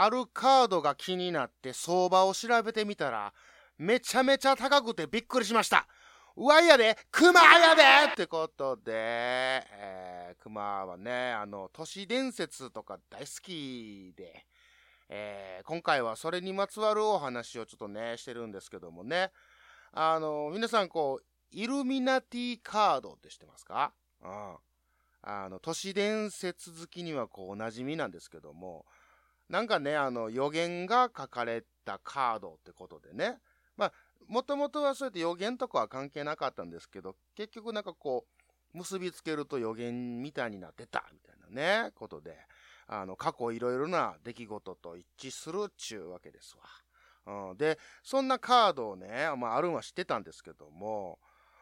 あるカードが気になって相場を調べてみたら、めちゃめちゃ高くてびっくりしました。うわやで、熊やでってことで、えー、熊はね、あの、都市伝説とか大好きで、えー、今回はそれにまつわるお話をちょっとね、してるんですけどもね。あの、皆さんこう、イルミナティカードって知ってますか？うん。あの、都市伝説好きにはこう、お馴染みなんですけども、なんかね、あの、予言が書かれたカードってことでね。まあ、もともとはそうやって予言とかは関係なかったんですけど、結局なんかこう、結びつけると予言みたいになってた、みたいなね、ことで、あの、過去いろいろな出来事と一致するっちゅうわけですわ。うん、で、そんなカードをね、まあ、あるんは知ってたんですけども、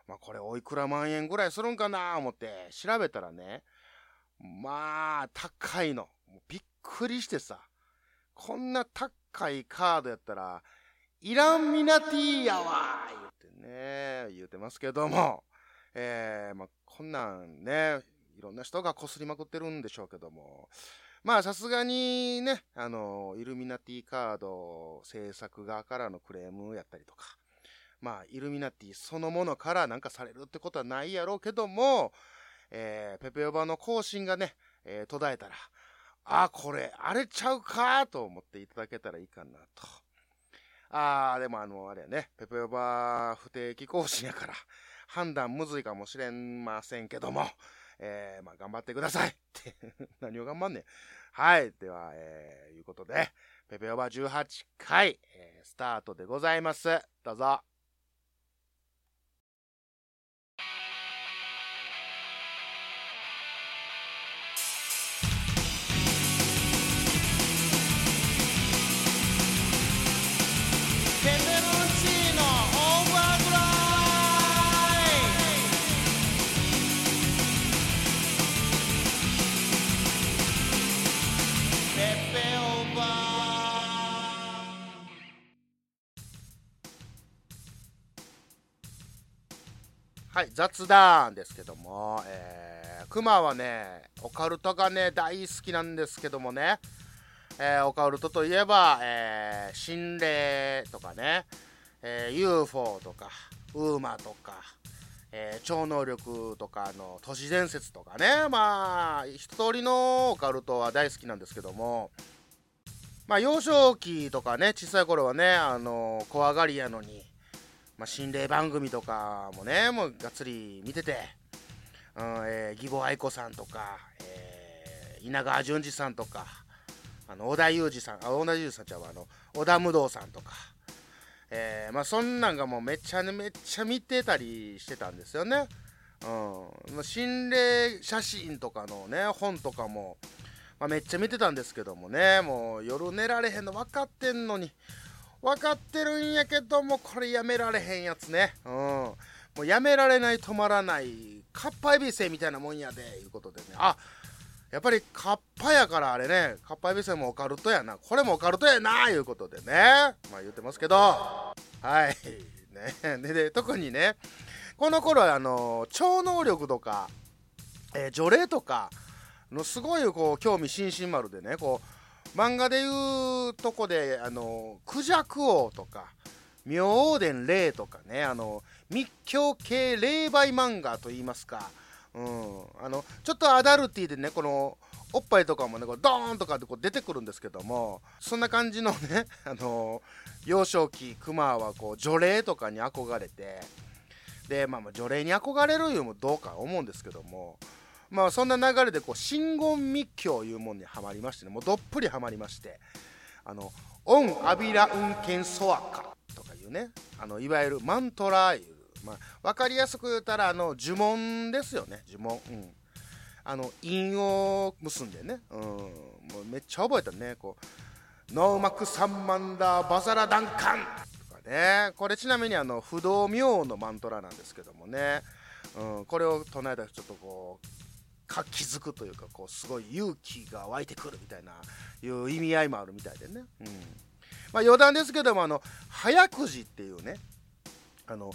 まあ、これおいくら万円ぐらいするんかな思って調べたらね、まあ、高いの。びっくりしてさ、こんな高いカードやったら、イランミナティーやわ言ってね、言うてますけども、えー、まあ、こんなんね、いろんな人がこすりまくってるんでしょうけども、まあさすがにね、あの、イルミナティカード制作側からのクレームやったりとか、まあ、イルミナティそのものからなんかされるってことはないやろうけども、えー、ペペオバの更新がね、えー、途絶えたら、あ、これ、あれちゃうかと思っていただけたらいいかなと。あー、でもあの、あれやね、ペペオバ不定期更新やから、判断むずいかもしれませんけども、えー、まあ、頑張ってくださいって 何を頑張んねん。はい。では、えー、いうことで、ペペオバ18回、えー、スタートでございます。どうぞ。はい、雑談ですけども、えー、熊はね、オカルトがね、大好きなんですけどもね、えー、オカルトといえば、えー、心霊とかね、えー、UFO とか、ウーマとか、えー、超能力とかの都市伝説とかね、まあ、一通りのオカルトは大好きなんですけども、まあ、幼少期とかね、小さい頃はね、あの怖がりやのに、まあ、心霊番組とかもね、もうがっつり見てて、うん、えー、義母愛子さんとか、えー、稲川淳二さんとか、あの、小田裕二さん、あ、小田裕二さんちゃうあの、小田武道さんとか、えー、まあ、そんなんがもうめっちゃね、めっちゃ見てたりしてたんですよね。うん。心霊写真とかのね、本とかも、まあ、めっちゃ見てたんですけどもね、もう夜寝られへんの分かってんのに、分かってるんやけどもこれやめられへんやつね。うん。もうやめられない止まらないカッパエビセみたいなもんやでいうことでね。あやっぱりカッパやからあれね。カッパエビセもオカルトやな。これもオカルトやないうことでね。まあ言ってますけど。はい。ね。でで特にねこの頃はあの超能力とか、えー、除霊とかのすごいこう興味津々丸でねこう漫画でいうとこで、あの、クジャク王とか、明伝霊とかね、あの、密教系霊媒漫画といいますか、うん、あの、ちょっとアダルティでね、この、おっぱいとかもね、こうドーンとかでこう出てくるんですけども、そんな感じのね、あの、幼少期、クマはこう、除霊とかに憧れて、で、まあ、除霊に憧れるいうのもどうか思うんですけども、まあそんな流れでこう真言密教いうもんにはまりましてね。もうどっぷりはまりまして。あのオンアビラウンケンソアカとかいうね。あのいわゆるマントラいう、まあ、分かりやすく言ったらあの呪文ですよね。呪文。うん。あの韻を結んでね。うん。もうめっちゃ覚えたね。こうノーマクサンマンダーバザラダンカンとかね。これちなみにあの不動明王のマントラなんですけどもね。うん、これを唱えたらちょっとこう活気づくというかこうすごい勇気が湧いてくるみたいないう意味合いもあるみたいでね、うん。まあ、余談ですけどもあの早くじっていうねあの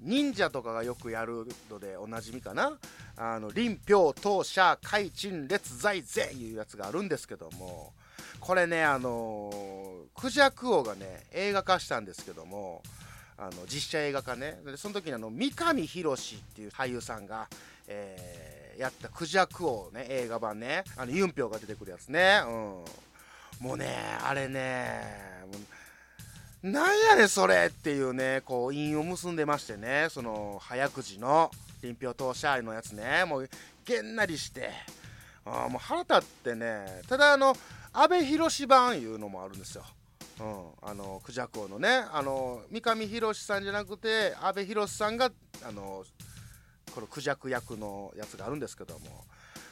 忍者とかがよくやるのでおなじみかな。あの林氷当社海鎮列在前いうやつがあるんですけどもこれねあのー、クジャク王がね映画化したんですけどもあの実写映画化ね。でその時にあの三上博史っていう俳優さんが、えー、やったクジャク王ね映画版ねあのユンピョウが出てくるやつね、うん、もうねあれねなんやねそれっていうねこう韻を結んでましてねその早口の臨氷投射のやつねもうげんなりして。あもう腹立ってねただあの阿部寛版いうのもあるんですよ。うん、あのクジャク王のねあの三上博さんじゃなくて阿部寛さんがあのこのクジャク役のやつがあるんですけども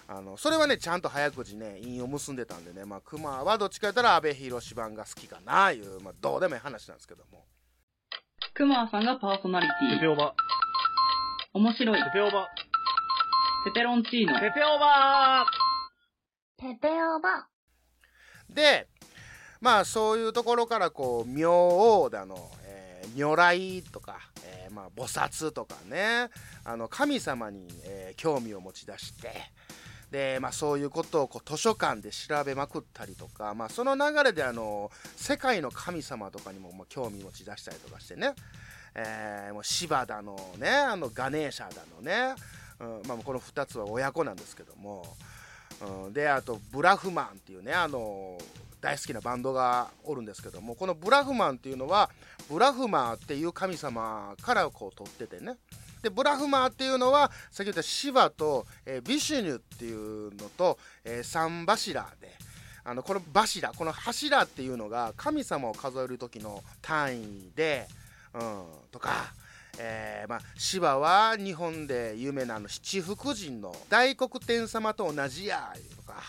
あのそれはねちゃんと早口ね韻を結んでたんでねまあクマはどっちか言ったら阿部寛版が好きかないう、まあ、どうでもいい話なんですけども。クマさんがパーソナリティ。ペペオバ。面白い。ペペオバ。ペペロンチーノ。ペペオバ。ペペオバ。でまあそういうところからこう明王だの、えー、如来とか、えー、まあ菩薩とかねあの神様に、えー、興味を持ち出してで、まあ、そういうことをこう図書館で調べまくったりとか、まあ、その流れであの世界の神様とかにもまあ興味を持ち出したりとかしてね、えー、もう芝だのねあのガネーシャだのね、うんまあ、この2つは親子なんですけども、うん、であとブラフマンっていうねあの大好きなバンドがおるんですけどもこのブラフマンっていうのはブラフマーっていう神様からこう取っててね。でブラフマーっていうのは先ほど言ったシバと、えー、ビシュニュっていうのと、えー、3柱であのこの柱この柱っていうのが神様を数える時の単位で、うん、とか、えー、まあ、芝は日本で有名なあの七福神の大黒天様と同じやとか、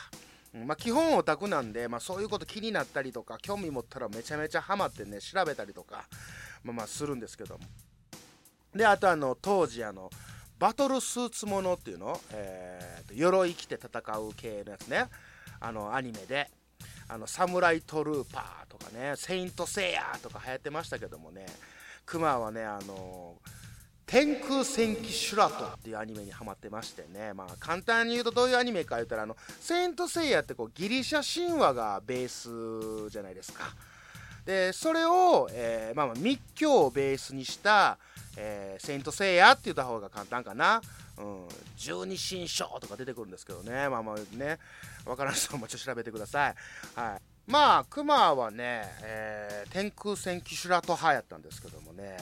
まあ、基本オタクなんで、まあ、そういうこと気になったりとか興味持ったらめちゃめちゃハマってね調べたりとか、まあ、まあするんですけども。であとあの当時あのバトルスーツものっていうの、えー、鎧着て戦う系のやつね。あのアニメで。あのサムライトルーパーとかねセイントセイヤーとか流行ってましたけどもね。クマはねあの天空戦記シュラトっていうアニメにハマってましてね。まあ簡単に言うとどういうアニメか言ったらあのセイントセイヤってこうギリシャ神話がベースじゃないですか。でそれを、えー、まあ、まあ密教をベースにしたえー、セイントセイヤって言った方が簡単かな。うん、十二神将とか出てくるんですけどね、まあまあね、わからん人もちょっと調べてください。はい。まあ、クマはね、えー、天空戦騎手ラト派やったんですけどもね、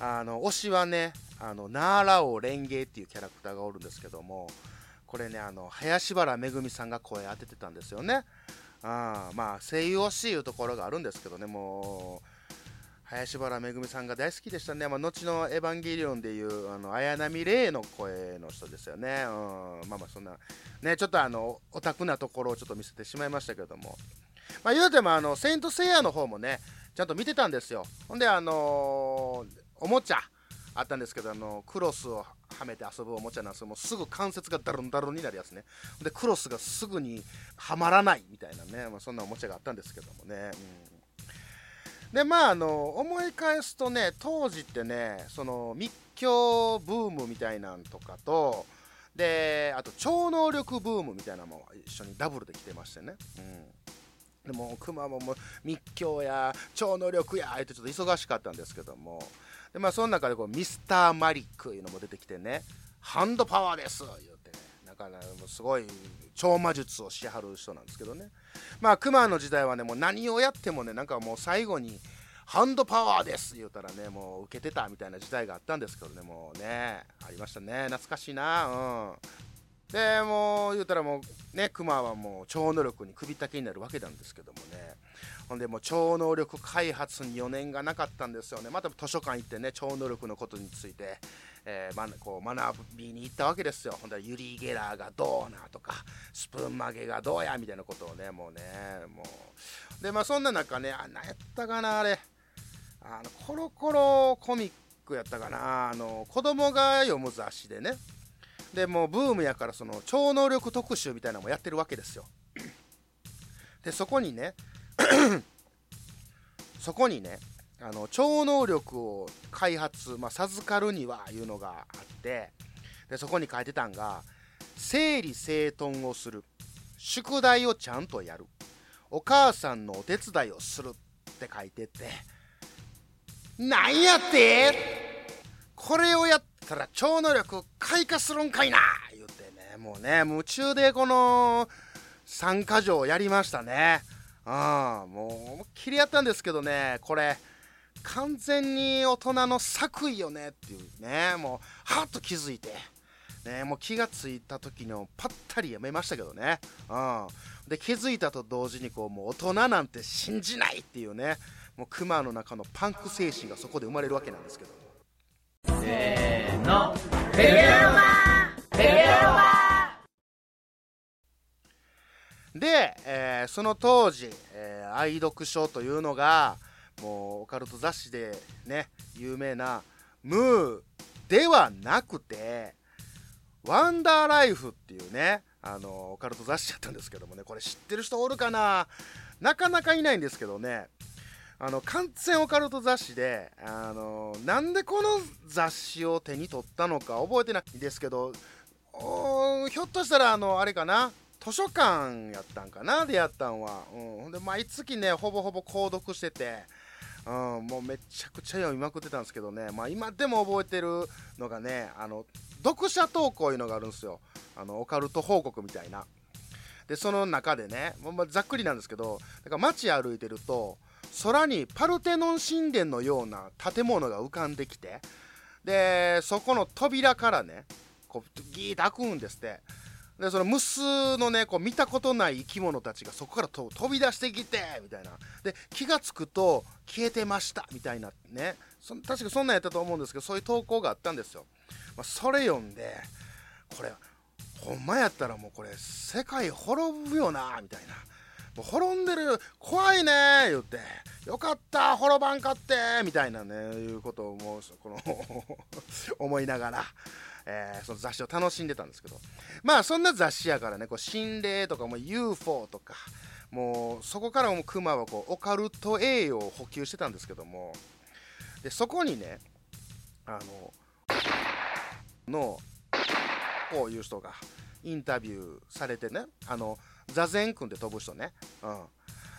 あの、推しはね、あの、ナーラオレンゲっていうキャラクターがおるんですけども、これね、あの、林原めぐみさんが声当ててたんですよね。あまあ、声優推しいうところがあるんですけどね、もう、林原めぐみさんが大好きでしたね、まあ、後の「エヴァンゲリオン」でいうあの綾波レイの声の人ですよね、うん、まあまあそんなねちょっとあのオタクなところをちょっと見せてしまいましたけども。まあ言うてもセイント・セイヤの方もねちゃんと見てたんですよ。ほんであのー、おもちゃあったんですけどあのクロスをはめて遊ぶおもちゃなんです。もうすぐ関節がダルンダルンになるやつね。でクロスがすぐにはまらないみたいなね、まあ、そんなおもちゃがあったんですけどもね、うん。でまああの思い返すとね当時ってねその密教ブームみたいなんとかとであと超能力ブームみたいなのも一緒にダブルで来てましてね、うん、でもクマもも密教や超能力やってちょっと忙しかったんですけども。でまあその中でこうミスターマリックいうのも出てきてね。ハンドパワーです。言ってね。なんか、ね、もうすごい超魔術をしはる人なんですけどね。まあ熊の時代はねもう何をやってもねなんかもう最後にハンドパワーです。言うたらねもう受けてたみたいな時代があったんですけどね。もうねありましたね。懐かしいな。うん。でもう言うたらもうねクマはもう超能力に首ったけになるわけなんですけどもね。ほんでもう超能力開発に余念がなかったんですよねまた図書館行ってね超能力のことについてえー、ま、こう学びに行ったわけですよ。ほんでユリ・ゲラーがどうなとか、スプーン曲げがどうやみたいなことをね、もうね、もう。で、まあそんな中ね、あ、何やったかな、あれ。あの、コロコロコミックやったかな、あの、子供が読む雑誌でね。で、もうブームやからその超能力特集みたいなのもやってるわけですよ。で、そこにね、そこにね、あの超能力を開発、まあ、授かるにはいうのがあってでそこに書いてたんが整理整頓をする。宿題をちゃんとやる。お母さんのお手伝いをするって書いててなんやって？これをやったら超能力開花するんかいな！言ってねもうね夢中でこの3か条やりましたね。うんもう思いっきりやったんですけどねこれ完全に大人の作為よねっていうねもうはっと気づいてねもう気がついた時のパッタリやめましたけどね。うん。で気づいたと同時にこうもう大人なんて信じないっていうねもうクマの中のパンク精神がそこで生まれるわけなんですけど。せーの。で、えーその当時、えー愛読書というのがもうオカルト雑誌でね有名な「ムー」ではなくて「ワンダーライフ」っていうねあのオカルト雑誌だったんですけどもねこれ知ってる人おるかな？なかなかいないんですけどね。あの完全オカルト雑誌であのなんでこの雑誌を手に取ったのか覚えてないんですけどひょっとしたらあのあれかな？図書館やったんかなでやったんは、うん、で毎月ねほぼほぼ購読してて、うん、もうめちゃくちゃ読みまくってたんですけどね、まあ、今でも覚えてるのがねあの読者投稿いうのがあるんですよ。あのオカルト報告みたいな。でその中でね、まあざっくりなんですけどだから街歩いてると空にパルテノン神殿のような建物が浮かんできてでそこの扉からねこうギーッと開くんですって。でその無数のねこう見たことない生き物たちがそこから飛び出してきてみたいな。で気がつくと消えてましたみたいなね。そ確かそんなんやったと思うんですけどそういう投稿があったんですよ、まあ、それ読んでこれほんまやったらもうこれ世界滅ぶよなみたいな。もう滅んでる怖いね言って。よかった滅ばんかってみたいなねいうことをもうこの 思いながら、えーその雑誌を楽しんでたんですけど。まあそんな雑誌やからねこう心霊とかも UFO とかもうそこからもクマはこうオカルト栄養を補給してたんですけども。でそこにねあののこういう人がインタビューされてねあの座禅組んで飛ぶ人ね、うん、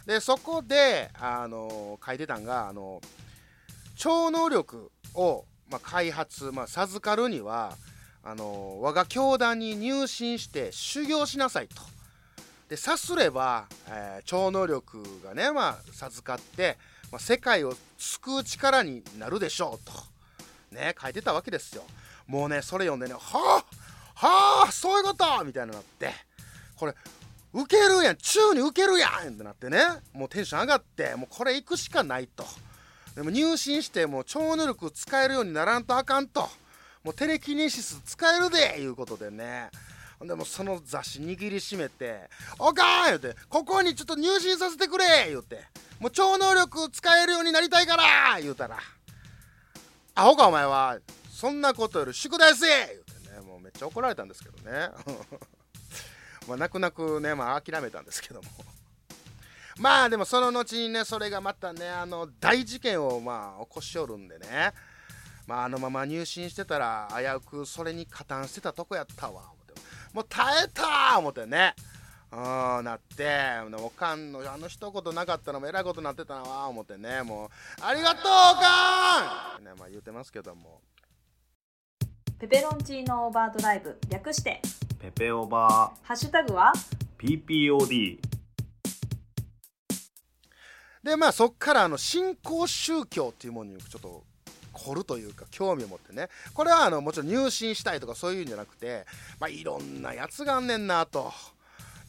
でそこであの書いてたんがあの超能力を、まあ、開発、まあ、授かるにはあの我が教団に入信して修行しなさいと。でさすれば、えー超能力がね、まあ、授かって、まあ、世界を救う力になるでしょうと、ね、書いてたわけですよ。もうねそれ読んでねはあはあそういうこと！みたいになって。これ受けるやん宙に受けるやんってなってね。もうテンション上がってもうこれ行くしかないと。でも入信しても超能力使えるようにならんとあかんと。もうテレキネシス使えるでいうことでねでもその雑誌握りしめて「おかん!」言うて「ここにちょっと入信させてくれ!」言うて「もう超能力使えるようになりたいから!」言うたら「アホかお前はそんなことより宿題せえ!」言うてねもうめっちゃ怒られたんですけどね まあ泣く泣くねまあ諦めたんですけどもまあでもその後にねそれがまたねあの大事件をまあ起こしおるんでねまああのまま入信してたら危うくそれに加担してたとこやったわ。思ってもう耐えた思ってね。うんなっておかんのあの一言なかったのもえらいことになってたなわ思ってね。もうありがとうおかん。ねまあ言うてますけども。ペペロンチーノオーバードライブ略して。ペペオバハッシュタグは？ー PPOD でまあそっからあの新興宗教っていうものにちょっと凝るというか興味を持ってね。これはあのもちろん入信したいとかそういうんじゃなくてまあいろんなやつがあんねんなと。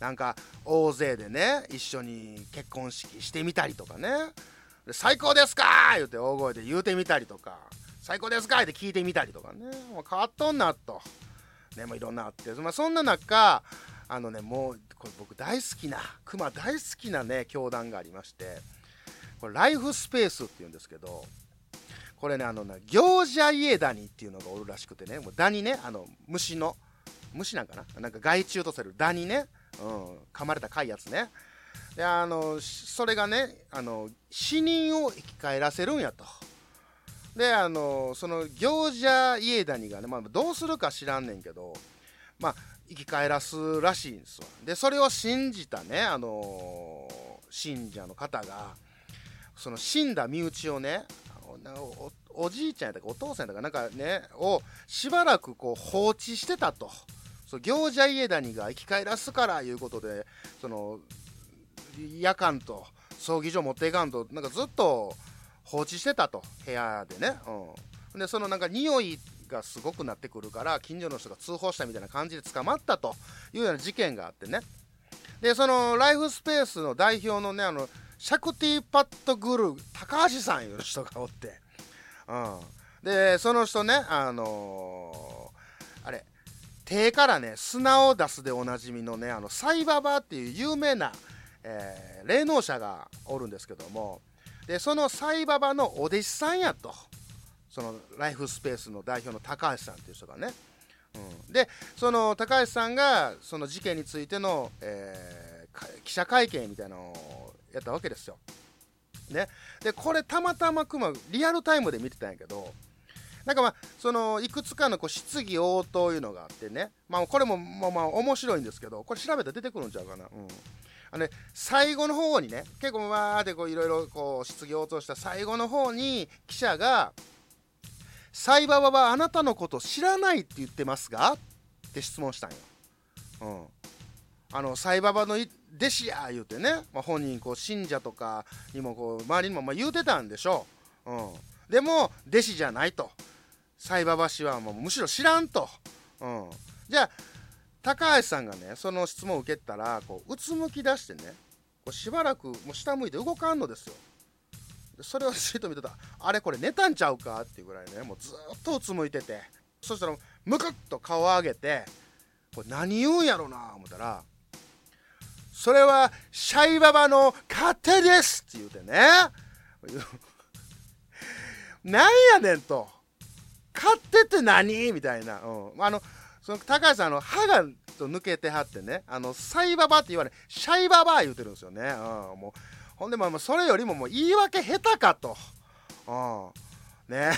なんか大勢でね一緒に結婚式してみたりとかね。最高ですか言うて大声で言うてみたりとか。最高ですかって聞いてみたりとかね。もう変わっとんなと。ねもういろんなあって、まあ、そんな中あのねもうこれ僕大好きなクマ大好きなね教団がありまして。これライフスペースっていうんですけど。これねあのね行者家ダニっていうのがおるらしくてねもうダニねあの虫の虫なんかな？なんか害虫とされるダニね、うん、噛まれたかいやつね。であのそれがねあの死人を生き返らせるんやと。であのその行者家谷がね、まあ、どうするか知らんねんけどまあ生き返らすらしいんですわ。でそれを信じたねあの信者の方がその死んだ身内をねなおおじいちゃんやったかお父さんやったかなんかねをしばらくこう放置してたと。そう行者家谷が生き返らすからいうことでその夜間と葬儀場持っていかんとなんかずっと放置してたと。部屋でね、うん、でそのなんか匂いがすごくなってくるから近所の人が通報したみたいな感じで捕まったというような事件があってね。でそのライフスペースの代表のねあのシャクティ・パッド・グルー高橋さんいう人がおって、うん、でその人ねあのー、あれ手からね砂を出すでおなじみのねあのサイババっていう有名な、えー、霊能者がおるんですけども。でそのサイババのお弟子さんやと。そのライフスペースの代表の高橋さんっていう人がね、うん、でその高橋さんがその事件についての、えー、記者会見みたいなのをやったわけですよ。ね、でこれたまたまくまリアルタイムで見てたんやけどなんかまあそのいくつかのこう質疑応答いうのがあってね、まあ、これもまあまあ面白いんですけどこれ調べたら出てくるんちゃうかな。うんあのね、最後の方にね結構わーっていろいろこう質疑応答した最後の方に記者が「サイババはあなたのこと知らないって言ってますが?」って質問したんよ。うん、あのサイババの弟子や言うてね、まあ、本人こう信者とかにもこう周りにもまあ言うてたんでしょう、うん、でも弟子じゃないと。サイババ氏はもうむしろ知らんと、うん、じゃあ高橋さんがねその質問を受けたらこううつむき出してねこうしばらくもう下向いて動かんのですよ。それをじっと見てたあれこれ寝たんちゃうか？っていうぐらいねもうずっとうつむいてて。そしたらムクッと顔を上げてこれ何言うんやろな思ったらそれはシャイババの勝手ですって言うてね。なんやねんと。勝手って何？みたいな、うん、あのその高橋さんの歯が抜けてはってね。あのサイババって言われシャイババ言うてるんですよね、うん、もうほんでもそれよりももう言い訳下手かと、うん、ね。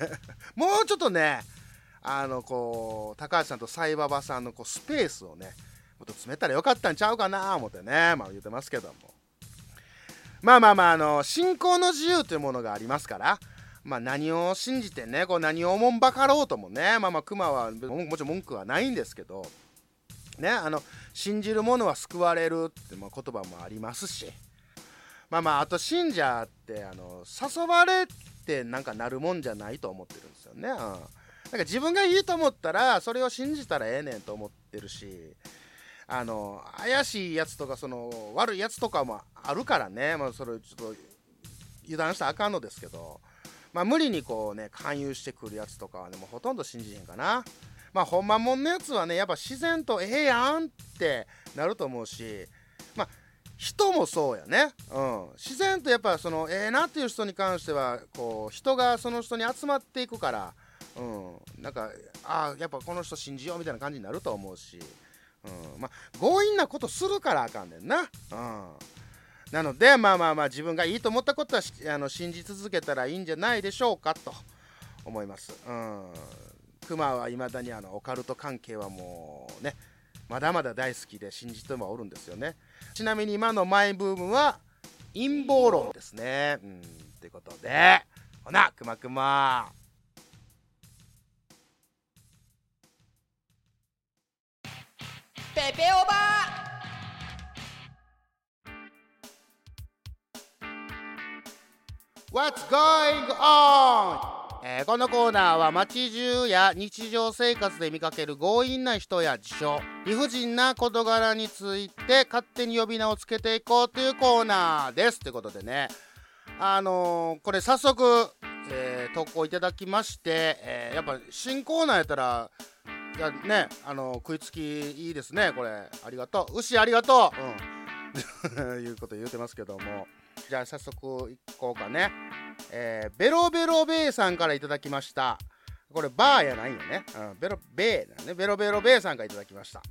もうちょっとねあのこう高橋さんとサイババさんのこうスペースをねもっと詰めたらよかったんちゃうかな思ってね。まあ言ってますけども。まあまあまああの信仰の自由というものがありますからまあ、何を信じてねこう何をおもんばかろうともねまあまあ熊はもちろん文句はないんですけどねあの信じる者は救われるってまあ言葉もありますしまあまああと信者ってあの誘われてなんかなるもんじゃないと思ってるんですよね、うん、なんか自分がいいと思ったらそれを信じたらええねんと思ってるしあの怪しいやつとかその悪いやつとかもあるからね、まあ、それちょっと油断したらあかんのですけど。まあ、無理にこうね勧誘してくるやつとかはねもうほとんど信じへんかな。まあほんまもんのやつはねやっぱ自然とええやんってなると思うし。まあ人もそうやね、うん、自然とやっぱそのええなっていう人に関してはこう人がその人に集まっていくから、うん、なんかああやっぱこの人信じようみたいな感じになると思うし、うん、まあ強引なことするからあかんねんな、うん、なのでまあまあまあ自分がいいと思ったことはあの信じ続けたらいいんじゃないでしょうかと思います。うん。クマはいまだにあのオカルト関係はもうねまだまだ大好きで信じてもおるんですよね。ちなみに今のマイブームは陰謀論ですね。うん。ということでほなくまくま。ペオバー。What's going on? えー、このコーナーは街中や日常生活で見かける強引な人や事象理不尽な事柄について勝手に呼び名をつけていこうというコーナーです。ということでね。あのー、これ早速、えー、投稿いただきまして、えやっぱ新コーナーやったらいやねあの食いつきいいですねこれありがとう牛ありがとううん いうこと言うてますけどもじゃあ早速いこうかね。えー、ベロベロベーさんからいただきました。これバーやないよね。うん、ベロベーだね。ベロベロベーさんからいただきました。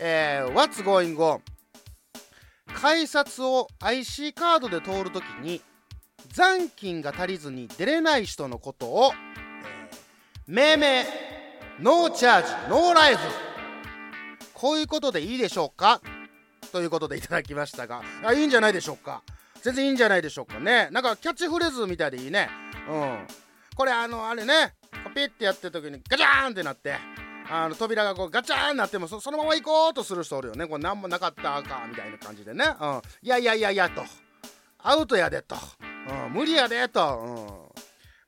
えー、What's going on? 改札を IC カードで通るときに残金が足りずに出れない人のことを、えー命名ノーチャージノーライフこういうことでいいでしょうか？ということでいただきましたが。あいいんじゃないでしょうか？全然いいんじゃないでしょうかね。なんかキャッチフレーズみたいでいいね。うん。これあのあれね。ピッてやってる時にガチャーンってなって。あの扉がこうガチャーンなってもそのまま行こうとする人おるよね。これ何もなかったかみたいな感じでね、うん、いやいやいやいやと。アウトやでと、うん、無理やでと、うん。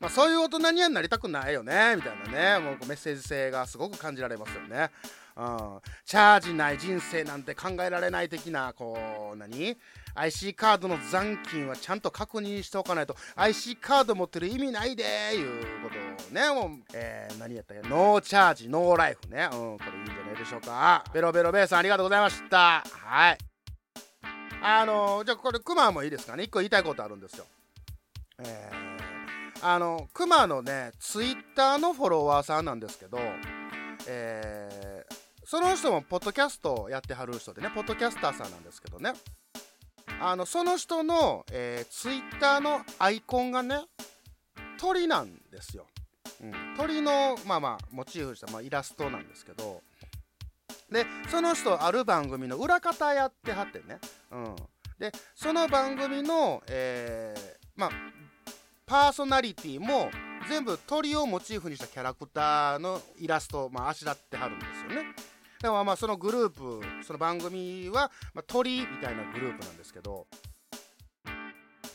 まあ、そういう大人にはなりたくないよねみたいなね。もうメッセージ性がすごく感じられますよね。うん、チャージない人生なんて考えられない的なこう何？IC カードの残金はちゃんと確認しておかないと。IC カード持ってる意味ないでいうことをねもう、えー、何やったっけ？ノーチャージノーライフね、うん、これいいんじゃないでしょうか。ベロベロベーさんありがとうございました。はい。あのーじゃあこれクマもいいですかね？一個言いたいことあるんですよ。えー、あのクマのねツイッターのフォロワーさんなんですけどえーその人もポッドキャストをやってはる人でねポッドキャスターさんなんですけどね。あのその人の、えー、ツイッターのアイコンがね鳥なんですよ、うん、鳥のまあまあモチーフした、まあ、イラストなんですけど。でその人ある番組の裏方やってはってね、うん、でその番組の、えーまあパーソナリティも全部鳥をモチーフにしたキャラクターのイラストを、まあ、あしらってはるんですよね。でもまあそのグループその番組は、まあ、鳥みたいなグループなんですけど。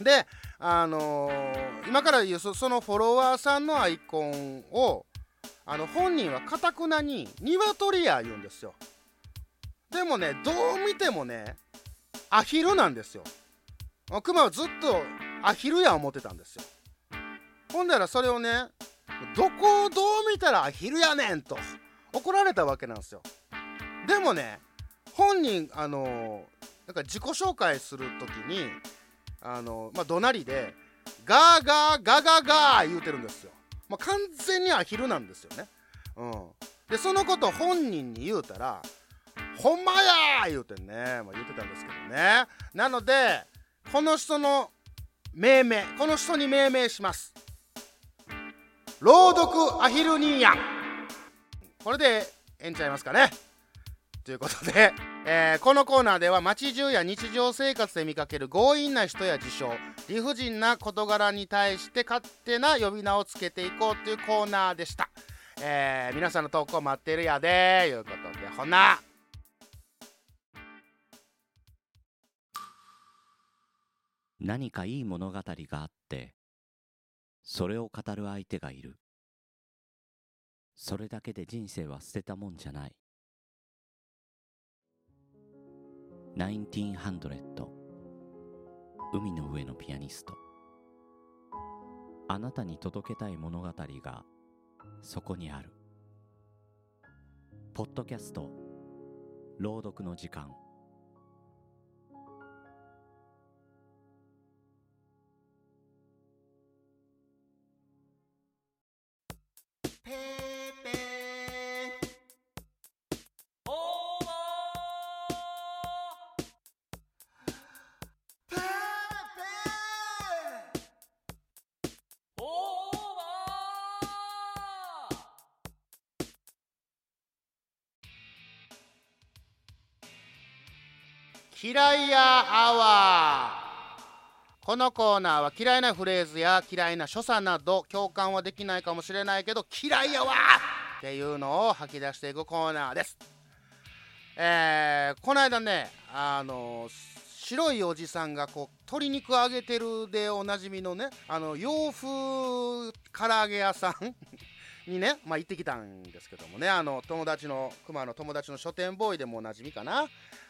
であのー今から言うそのフォロワーさんのアイコンをあの本人はかたくなに鶏や言うんですよ。でもねどう見てもねアヒルなんですよ。クマはずっとアヒルや思ってたんですよ。ほんだらそれをねどこをどう見たらアヒルやねんと怒られたわけなんですよ。でもね本人あのーなんか自己紹介するときにあのまあ怒鳴りでガーガーガーガーガー言うてるんですよ、まあ、完全にアヒルなんですよね。うん。でそのこと本人に言うたらほんまやー言うてね、まあ、言ってたんですけどね。なのでこの人の命名この人に命名します。朗読アヒルニーヤ。ンこれでええんちゃいますかね。ということで、えーこのコーナーでは街中や日常生活で見かける強引な人や事象理不尽な事柄に対して勝手な呼び名をつけていこうというコーナーでした、えー皆さんの投稿待ってるやでいうことでほな。何かいい物語があってそれを語る相手がいる。それだけで人生は捨てたもんじゃない。1900海の上のピアニスト。あなたに届けたい物語がそこにある。ポッドキャスト。朗読の時間。嫌いやアワーこのコーナーは嫌いなフレーズや嫌いな所作など共感はできないかもしれないけど嫌いやわっていうのを吐き出していくコーナーです。えー、この間ねあの白いおじさんがこう鶏肉揚げてるでおなじみのねあの洋風唐揚げ屋さんにね、まあ、行ってきたんですけどもねあの友達の熊の友達の書店ボーイでもおなじみかな。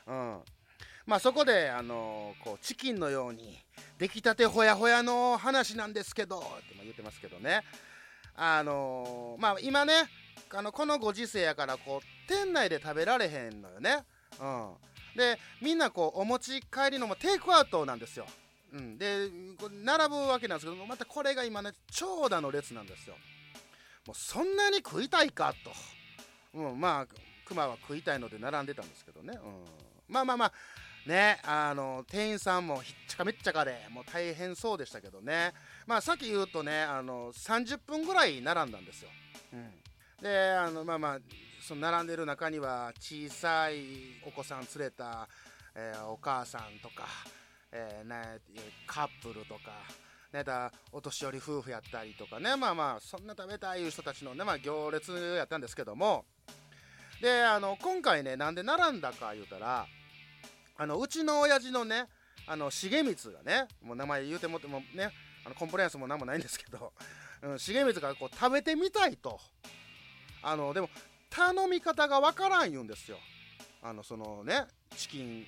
うんまあそこであのこうチキンのように出来たてほやほやの話なんですけどって言ってますけどね。あのまあ今ねあのこのご時世やからこう店内で食べられへんのよね。うん。でみんなこうお持ち帰りのもテイクアウトなんですよ。うん、で並ぶわけなんですけどまたこれが今ね長蛇の列なんですよ。もうそんなに食いたいかと、うん、まあクマは食いたいので並んでたんですけどね、うん、まあまあまあねあの店員さんもひっちゃかめっちゃかでもう大変そうでしたけどね。まあさっき言うとねあの30分ぐらい並んだんですよ、うん、であのまあまあその並んでる中には小さいお子さん連れた、えーお母さんとか、えーね、カップルとか、ね、だお年寄り夫婦やったりとかねまあまあそんな食べたいいう人たちのね、まあ、行列やったんですけども。であの今回ねなんで並んだか言うたらあのうちの親父のねあの重光がねもう名前言うてもってもねあのコンプライアンスも何もないんですけど、うん、重光がこう食べてみたいと。あのでも頼み方がわからん言うんですよ。あのそのねチキン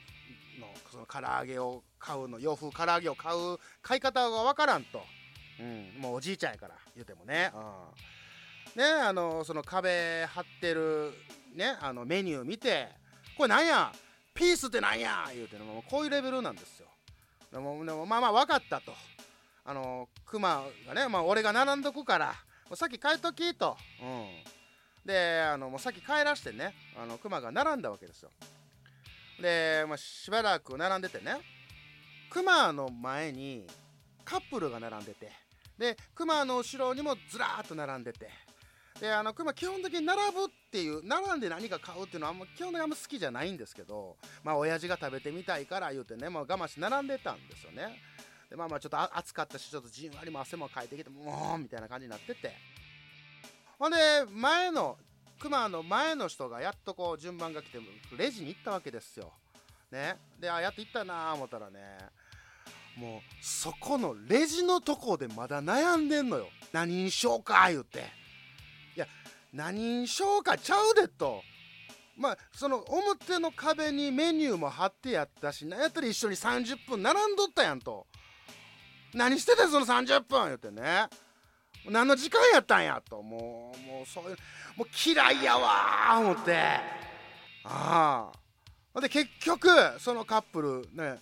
のその唐揚げを買うの洋風唐揚げを買う買い方がわからんと、うん、もうおじいちゃんやから言うてもね、うん、ねあのその壁貼ってるねあのメニュー見てこれなんや？ピースってなんや？言うてねもうこういうレベルなんですよ。でもでもまあまあ分かったと。あのクマがね、まあ、俺が並んどくからもうさっき帰っときと、うん、であのもうさっき帰らしてねあのクマが並んだわけですよ。で、まあ、しばらく並んでてねクマの前にカップルが並んでて。でクマの後ろにもずらーっと並んでて。であのクマ基本的に並ぶっていう並んで何か買うっていうのはあんま基本的にあんま好きじゃないんですけどまあ親父が食べてみたいから言うてねもう我慢して並んでたんですよね。でまあまあちょっと暑かったしちょっとじんわりも汗もかいてきてもうみたいな感じになってて。ほんで前のクマの前の人がやっとこう順番が来てレジに行ったわけですよ。ね。であやっと行ったなあ思ったらねもうそこのレジのとこでまだ悩んでんのよ。何にしようか言うて。何にしようかちゃうでと。まあその表の壁にメニューも貼ってやったしなんやったら一緒に30分並んどったやんと。何しててんその30分言うてね。何の時間やったんやと。もうもうそういうもう嫌いやわ思って。ああ。で結局そのカップルね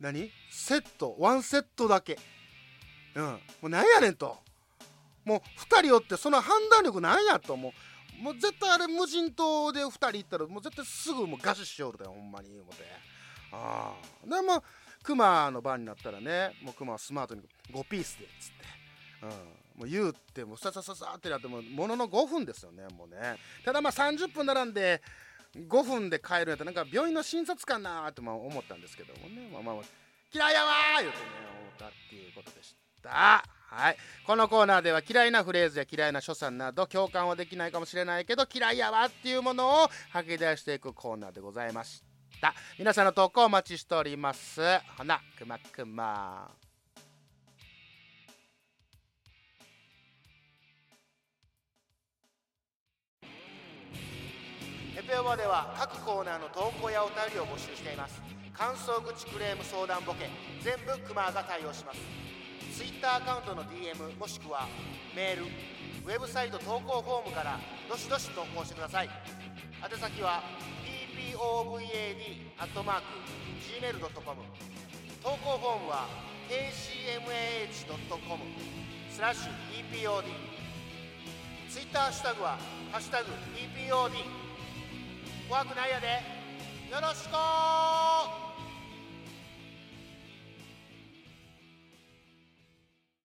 何？セット？ワンセットだけ。うん。もうなんやねんと。もう2人おってその判断力なんやともう。もう絶対あれ無人島で2人行ったらもう絶対すぐもうガシしよるだよほんまに思って。ああ。でもクマの番になったらねもうクマはスマートに5ピースでっつって。うん、もう言うってもうささささってなってもものの5分ですよねもうね。ただまあ30分並んで5分で帰るんやったらなんか病院の診察かなーってまあ思ったんですけどもね。まあまあ嫌いやわー言うてね思ったっていうことでした。はい。このコーナーでは嫌いなフレーズや嫌いな所作など共感はできないかもしれないけど嫌いやわっていうものを吐き出していくコーナーでございました。皆さんの投稿お待ちしております。ほなくまくまエペオバでは各コーナーの投稿やお便りを募集しています。感想口クレーム相談ボケ全部クマが対応します。ツイッターアカウントの DM もしくはメールウェブサイト投稿フォームからどしどし投稿してください。宛先は tpovad.gmail.com 投稿フォームは kcmah.com スラッシュ epod ツイッターハッシュタグは「ハッシュタグ #ppod」怖くないやでよろしく